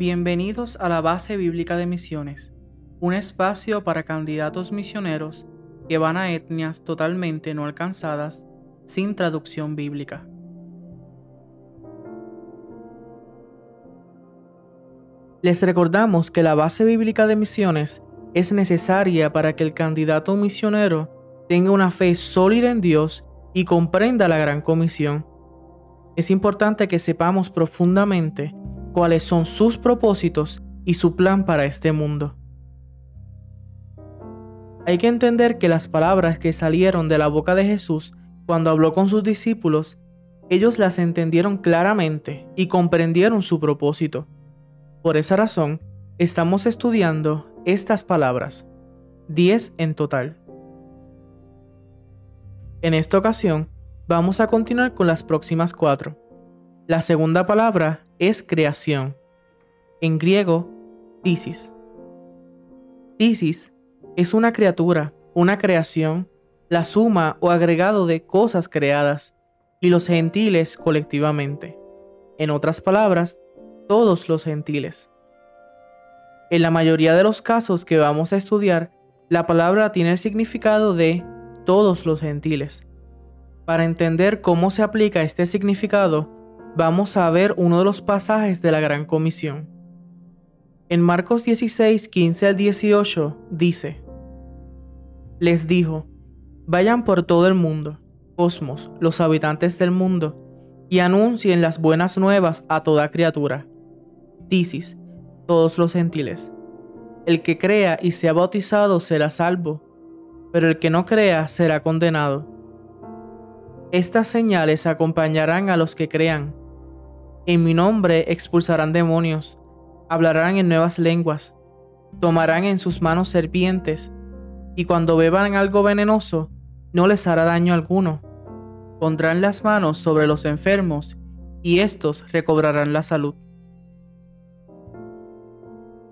Bienvenidos a la Base Bíblica de Misiones, un espacio para candidatos misioneros que van a etnias totalmente no alcanzadas sin traducción bíblica. Les recordamos que la base bíblica de misiones es necesaria para que el candidato misionero tenga una fe sólida en Dios y comprenda la gran comisión. Es importante que sepamos profundamente cuáles son sus propósitos y su plan para este mundo. Hay que entender que las palabras que salieron de la boca de Jesús cuando habló con sus discípulos, ellos las entendieron claramente y comprendieron su propósito. Por esa razón, estamos estudiando estas palabras, 10 en total. En esta ocasión, vamos a continuar con las próximas cuatro. La segunda palabra es creación. En griego, tisis. Tisis es una criatura, una creación, la suma o agregado de cosas creadas, y los gentiles colectivamente. En otras palabras, todos los gentiles. En la mayoría de los casos que vamos a estudiar, la palabra tiene el significado de todos los gentiles. Para entender cómo se aplica este significado, vamos a ver uno de los pasajes de la Gran Comisión. En Marcos 16, 15 al 18 dice, Les dijo, vayan por todo el mundo, cosmos, los habitantes del mundo, y anuncien las buenas nuevas a toda criatura. Tisis, todos los gentiles. El que crea y sea bautizado será salvo, pero el que no crea será condenado. Estas señales acompañarán a los que crean en mi nombre expulsarán demonios, hablarán en nuevas lenguas, tomarán en sus manos serpientes, y cuando beban algo venenoso, no les hará daño alguno. Pondrán las manos sobre los enfermos, y éstos recobrarán la salud.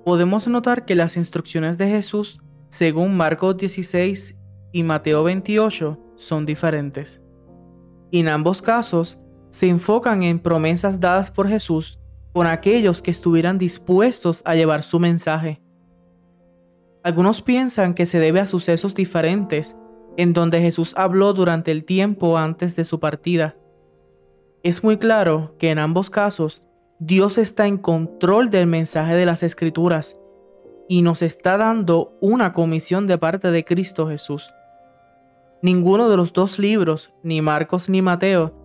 Podemos notar que las instrucciones de Jesús, según Marcos 16 y Mateo 28, son diferentes. En ambos casos, se enfocan en promesas dadas por Jesús con aquellos que estuvieran dispuestos a llevar su mensaje. Algunos piensan que se debe a sucesos diferentes en donde Jesús habló durante el tiempo antes de su partida. Es muy claro que en ambos casos Dios está en control del mensaje de las Escrituras y nos está dando una comisión de parte de Cristo Jesús. Ninguno de los dos libros, ni Marcos ni Mateo,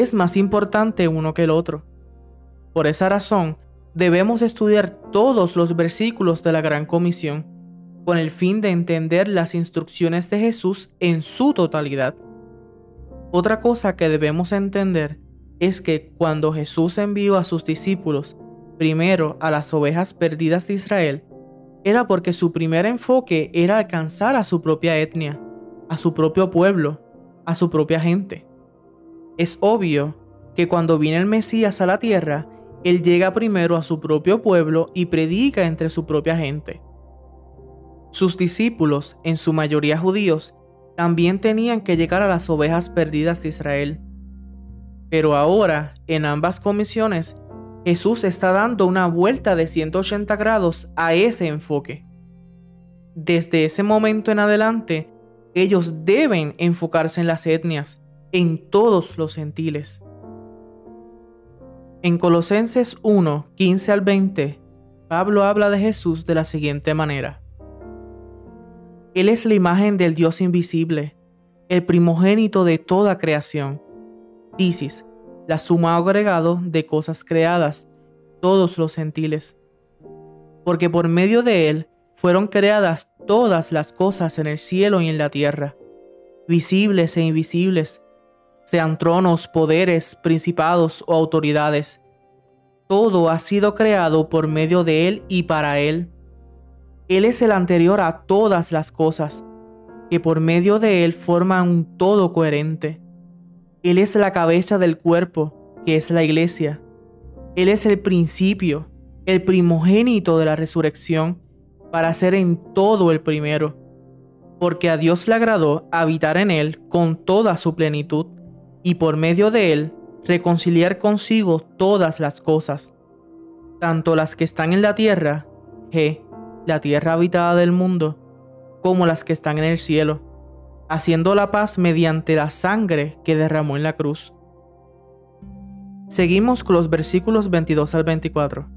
es más importante uno que el otro. Por esa razón, debemos estudiar todos los versículos de la Gran Comisión, con el fin de entender las instrucciones de Jesús en su totalidad. Otra cosa que debemos entender es que cuando Jesús envió a sus discípulos primero a las ovejas perdidas de Israel, era porque su primer enfoque era alcanzar a su propia etnia, a su propio pueblo, a su propia gente. Es obvio que cuando viene el Mesías a la tierra, Él llega primero a su propio pueblo y predica entre su propia gente. Sus discípulos, en su mayoría judíos, también tenían que llegar a las ovejas perdidas de Israel. Pero ahora, en ambas comisiones, Jesús está dando una vuelta de 180 grados a ese enfoque. Desde ese momento en adelante, ellos deben enfocarse en las etnias, en todos los gentiles. En Colosenses 1, 15 al 20, Pablo habla de Jesús de la siguiente manera. Él es la imagen del Dios invisible, el primogénito de toda creación. Tisis, la suma agregado de cosas creadas, todos los gentiles. Porque por medio de Él fueron creadas todas las cosas en el cielo y en la tierra, visibles e invisibles, sean tronos, poderes, principados o autoridades. Todo ha sido creado por medio de Él y para Él. Él es el anterior a todas las cosas, que por medio de Él forman un todo coherente. Él es la cabeza del cuerpo, que es la iglesia. Él es el principio, el primogénito de la resurrección, para ser en todo el primero. Porque a Dios le agradó habitar en Él con toda su plenitud y por medio de él reconciliar consigo todas las cosas, tanto las que están en la tierra, G, la tierra habitada del mundo, como las que están en el cielo, haciendo la paz mediante la sangre que derramó en la cruz. Seguimos con los versículos 22 al 24.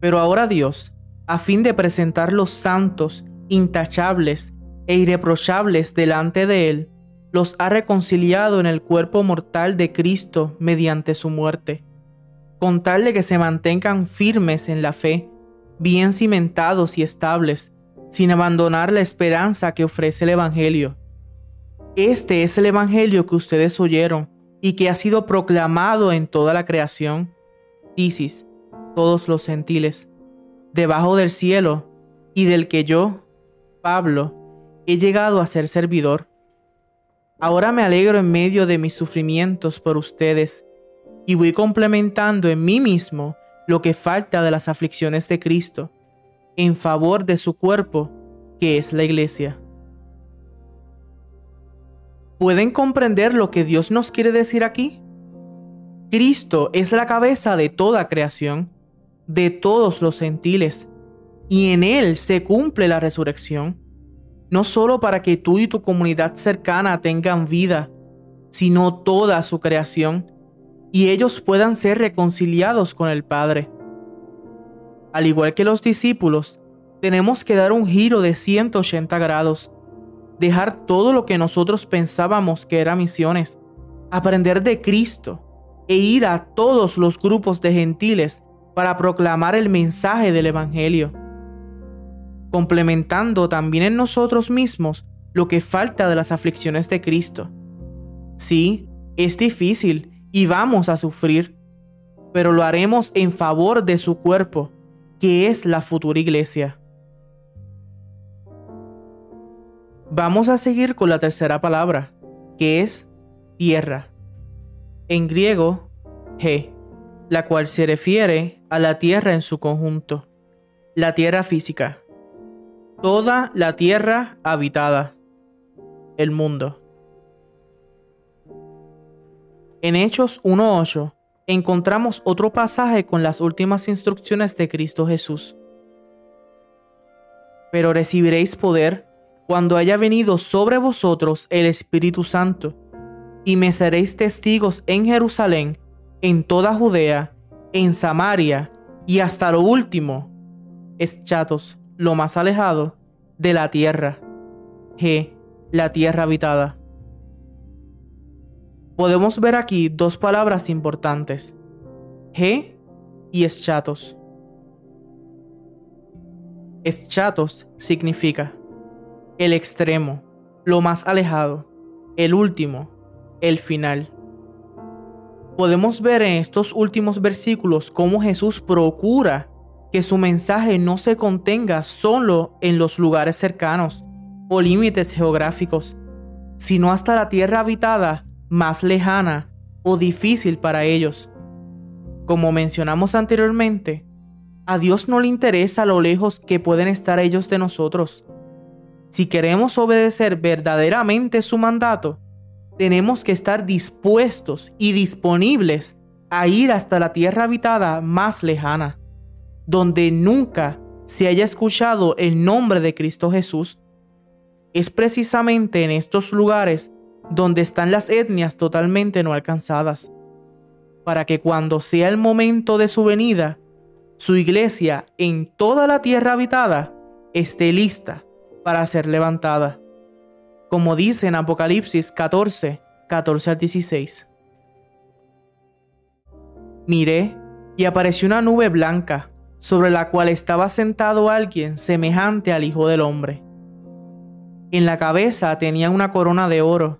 Pero ahora Dios, a fin de presentar los santos, intachables e irreprochables delante de Él, los ha reconciliado en el cuerpo mortal de Cristo mediante su muerte, con tal de que se mantengan firmes en la fe, bien cimentados y estables, sin abandonar la esperanza que ofrece el Evangelio. Este es el Evangelio que ustedes oyeron y que ha sido proclamado en toda la creación. Isis, todos los gentiles, debajo del cielo, y del que yo, Pablo, he llegado a ser servidor. Ahora me alegro en medio de mis sufrimientos por ustedes, y voy complementando en mí mismo lo que falta de las aflicciones de Cristo en favor de su cuerpo, que es la iglesia. ¿Pueden comprender lo que Dios nos quiere decir aquí? Cristo es la cabeza de toda creación, de todos los gentiles, y en Él se cumple la resurrección, no solo para que tú y tu comunidad cercana tengan vida, sino toda su creación, y ellos puedan ser reconciliados con el Padre. Al igual que los discípulos, tenemos que dar un giro de 180 grados, dejar todo lo que nosotros pensábamos que era misiones, aprender de Cristo e ir a todos los grupos de gentiles para proclamar el mensaje del Evangelio, complementando también en nosotros mismos lo que falta de las aflicciones de Cristo. Sí, es difícil y vamos a sufrir, pero lo haremos en favor de su cuerpo que es la futura iglesia. Vamos a seguir con la tercera palabra, que es tierra. En griego, G, la cual se refiere a la tierra en su conjunto, la tierra física, toda la tierra habitada, el mundo. En Hechos 1.8 encontramos otro pasaje con las últimas instrucciones de Cristo Jesús. Pero recibiréis poder cuando haya venido sobre vosotros el Espíritu Santo, y me seréis testigos en Jerusalén, en toda Judea, en Samaria y hasta lo último, eschatos, lo más alejado, de la tierra. G, la tierra habitada podemos ver aquí dos palabras importantes, G y eschatos. Eschatos significa el extremo, lo más alejado, el último, el final. Podemos ver en estos últimos versículos cómo Jesús procura que su mensaje no se contenga solo en los lugares cercanos o límites geográficos, sino hasta la tierra habitada más lejana o difícil para ellos. Como mencionamos anteriormente, a Dios no le interesa lo lejos que pueden estar ellos de nosotros. Si queremos obedecer verdaderamente su mandato, tenemos que estar dispuestos y disponibles a ir hasta la tierra habitada más lejana, donde nunca se haya escuchado el nombre de Cristo Jesús. Es precisamente en estos lugares donde están las etnias totalmente no alcanzadas, para que cuando sea el momento de su venida, su iglesia en toda la tierra habitada esté lista para ser levantada, como dice en Apocalipsis 14, 14 al 16. Miré y apareció una nube blanca, sobre la cual estaba sentado alguien semejante al Hijo del Hombre. En la cabeza tenía una corona de oro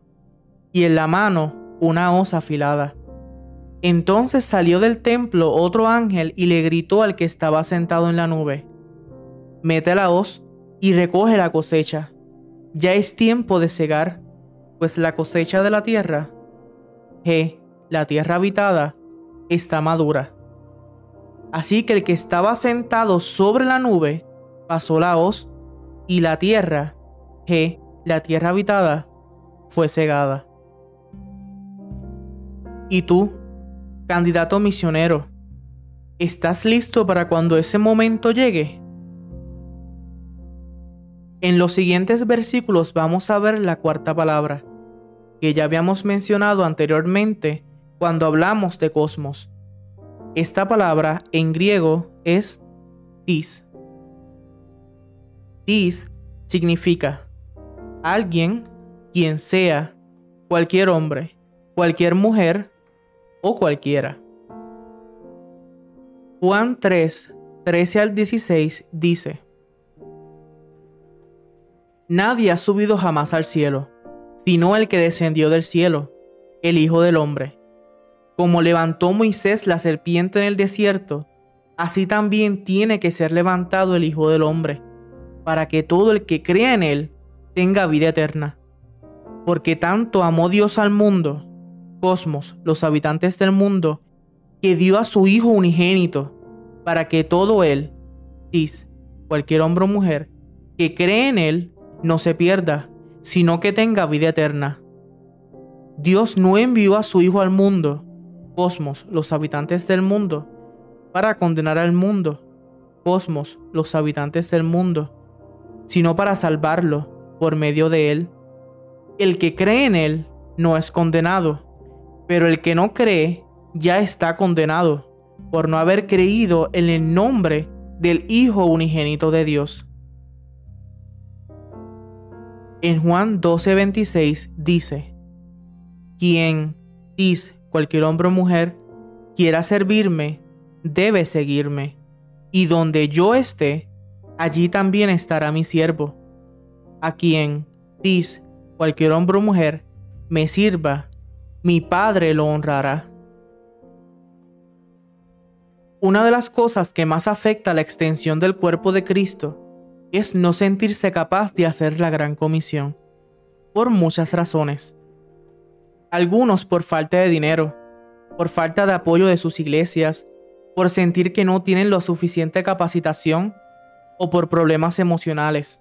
y en la mano una hoz afilada. Entonces salió del templo otro ángel y le gritó al que estaba sentado en la nube, Mete la hoz y recoge la cosecha. Ya es tiempo de cegar, pues la cosecha de la tierra, G, la tierra habitada, está madura. Así que el que estaba sentado sobre la nube pasó la hoz y la tierra, G, la tierra habitada, fue cegada. Y tú, candidato misionero, ¿Estás listo para cuando ese momento llegue? En los siguientes versículos vamos a ver la cuarta palabra, que ya habíamos mencionado anteriormente cuando hablamos de cosmos. Esta palabra en griego es tis. Tis significa alguien, quien sea, cualquier hombre, cualquier mujer o cualquiera. Juan 3, 13 al 16 dice, Nadie ha subido jamás al cielo, sino el que descendió del cielo, el Hijo del Hombre. Como levantó Moisés la serpiente en el desierto, así también tiene que ser levantado el Hijo del Hombre, para que todo el que crea en él tenga vida eterna. Porque tanto amó Dios al mundo, cosmos, los habitantes del mundo, que dio a su Hijo unigénito, para que todo él, dice cualquier hombre o mujer, que cree en él, no se pierda, sino que tenga vida eterna. Dios no envió a su Hijo al mundo, cosmos, los habitantes del mundo, para condenar al mundo, cosmos, los habitantes del mundo, sino para salvarlo por medio de él. El que cree en él no es condenado, pero el que no cree ya está condenado por no haber creído en el nombre del Hijo unigénito de Dios. En Juan 12:26 dice, quien, dice cualquier hombre o mujer, quiera servirme, debe seguirme, y donde yo esté, allí también estará mi siervo. A quien, dice cualquier hombre o mujer, me sirva, mi Padre lo honrará. Una de las cosas que más afecta la extensión del cuerpo de Cristo es no sentirse capaz de hacer la gran comisión, por muchas razones. Algunos por falta de dinero, por falta de apoyo de sus iglesias, por sentir que no tienen lo suficiente capacitación o por problemas emocionales.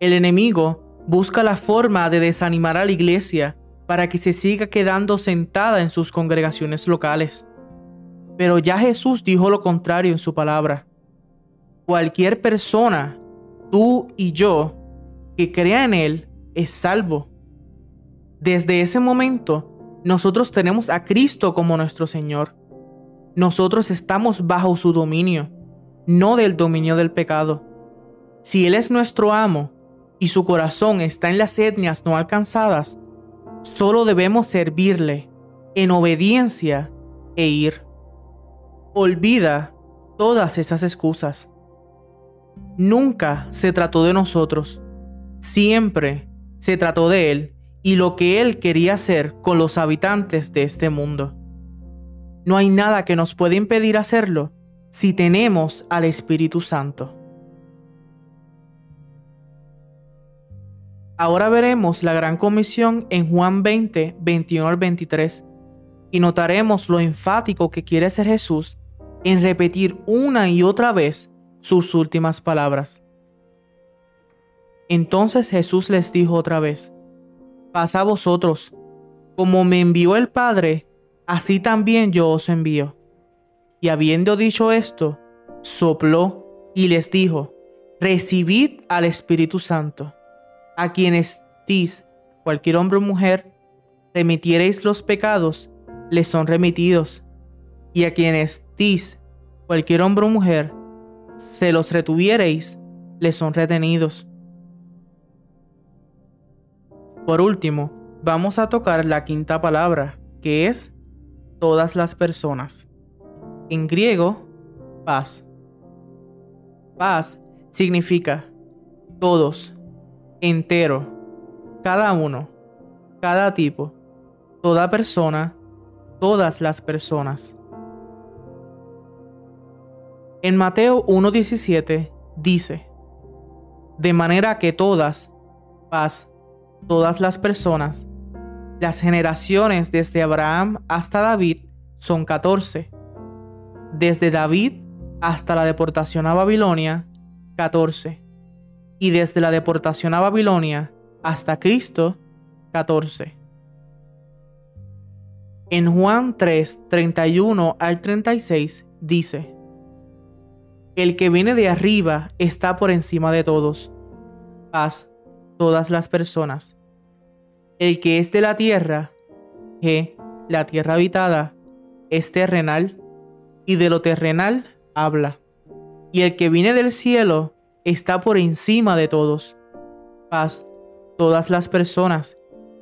El enemigo busca la forma de desanimar a la iglesia para que se siga quedando sentada en sus congregaciones locales. Pero ya Jesús dijo lo contrario en su palabra cualquier persona, tú y yo, que crea en Él, es salvo. Desde ese momento, nosotros tenemos a Cristo como nuestro Señor. Nosotros estamos bajo su dominio, no del dominio del pecado. Si Él es nuestro amo y su corazón está en las etnias no alcanzadas, solo debemos servirle en obediencia e ir. Olvida todas esas excusas. Nunca se trató de nosotros, siempre se trató de Él y lo que Él quería hacer con los habitantes de este mundo. No hay nada que nos pueda impedir hacerlo si tenemos al Espíritu Santo. Ahora veremos la gran comisión en Juan 20, 21 al 23 y notaremos lo enfático que quiere ser Jesús en repetir una y otra vez sus últimas palabras. Entonces Jesús les dijo otra vez, Pasa a vosotros, como me envió el Padre, así también yo os envío. Y habiendo dicho esto, sopló y les dijo, Recibid al Espíritu Santo, a quienes dis, cualquier hombre o mujer, remitiereis los pecados, les son remitidos, y a quienes dis, cualquier hombre o mujer, se los retuviereis, les son retenidos. Por último, vamos a tocar la quinta palabra, que es todas las personas. En griego, paz. Paz significa todos, entero, cada uno, cada tipo, toda persona, todas las personas. En Mateo 1.17 dice, de manera que todas, paz, todas las personas, las generaciones desde Abraham hasta David son 14. Desde David hasta la deportación a Babilonia, 14. Y desde la deportación a Babilonia hasta Cristo, 14. En Juan 3, 31 al 36 dice, El que viene de arriba está por encima de todos. Paz, todas las personas. El que es de la tierra, que la tierra habitada, es terrenal, y de lo terrenal habla. Y el que viene del cielo está por encima de todos. Paz, todas las personas,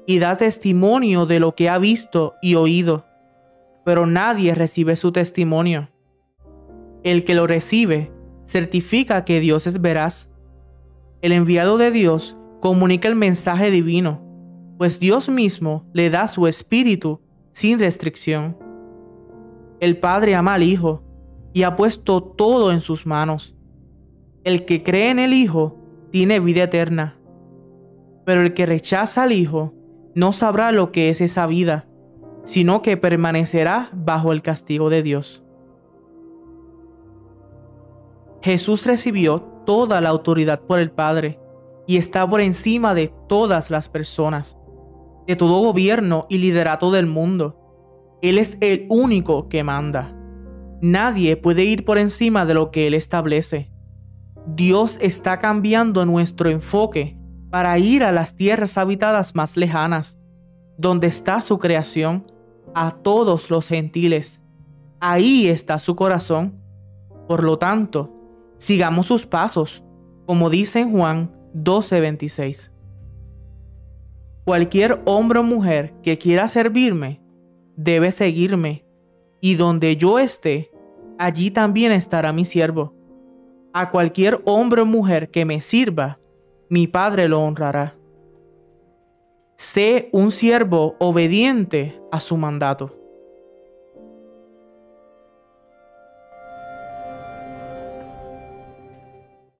y da testimonio de lo que ha visto y oído, pero nadie recibe su testimonio. El que lo recibe certifica que Dios es veraz. El enviado de Dios comunica el mensaje divino, pues Dios mismo le da su espíritu sin restricción. El Padre ama al Hijo y ha puesto todo en sus manos. El que cree en el Hijo tiene vida eterna, pero el que rechaza al Hijo no sabrá lo que es esa vida, sino que permanecerá bajo el castigo de Dios. Jesús recibió toda la autoridad por el Padre y está por encima de todas las personas, de todo gobierno y liderato del mundo. Él es el único que manda. Nadie puede ir por encima de lo que Él establece. Dios está cambiando nuestro enfoque para ir a las tierras habitadas más lejanas, donde está su creación, a todos los gentiles. Ahí está su corazón. Por lo tanto, sigamos sus pasos, como dice Juan 12:26. Cualquier hombre o mujer que quiera servirme, debe seguirme, y donde yo esté, allí también estará mi siervo. A cualquier hombre o mujer que me sirva, mi Padre lo honrará. Sé un siervo obediente a su mandato.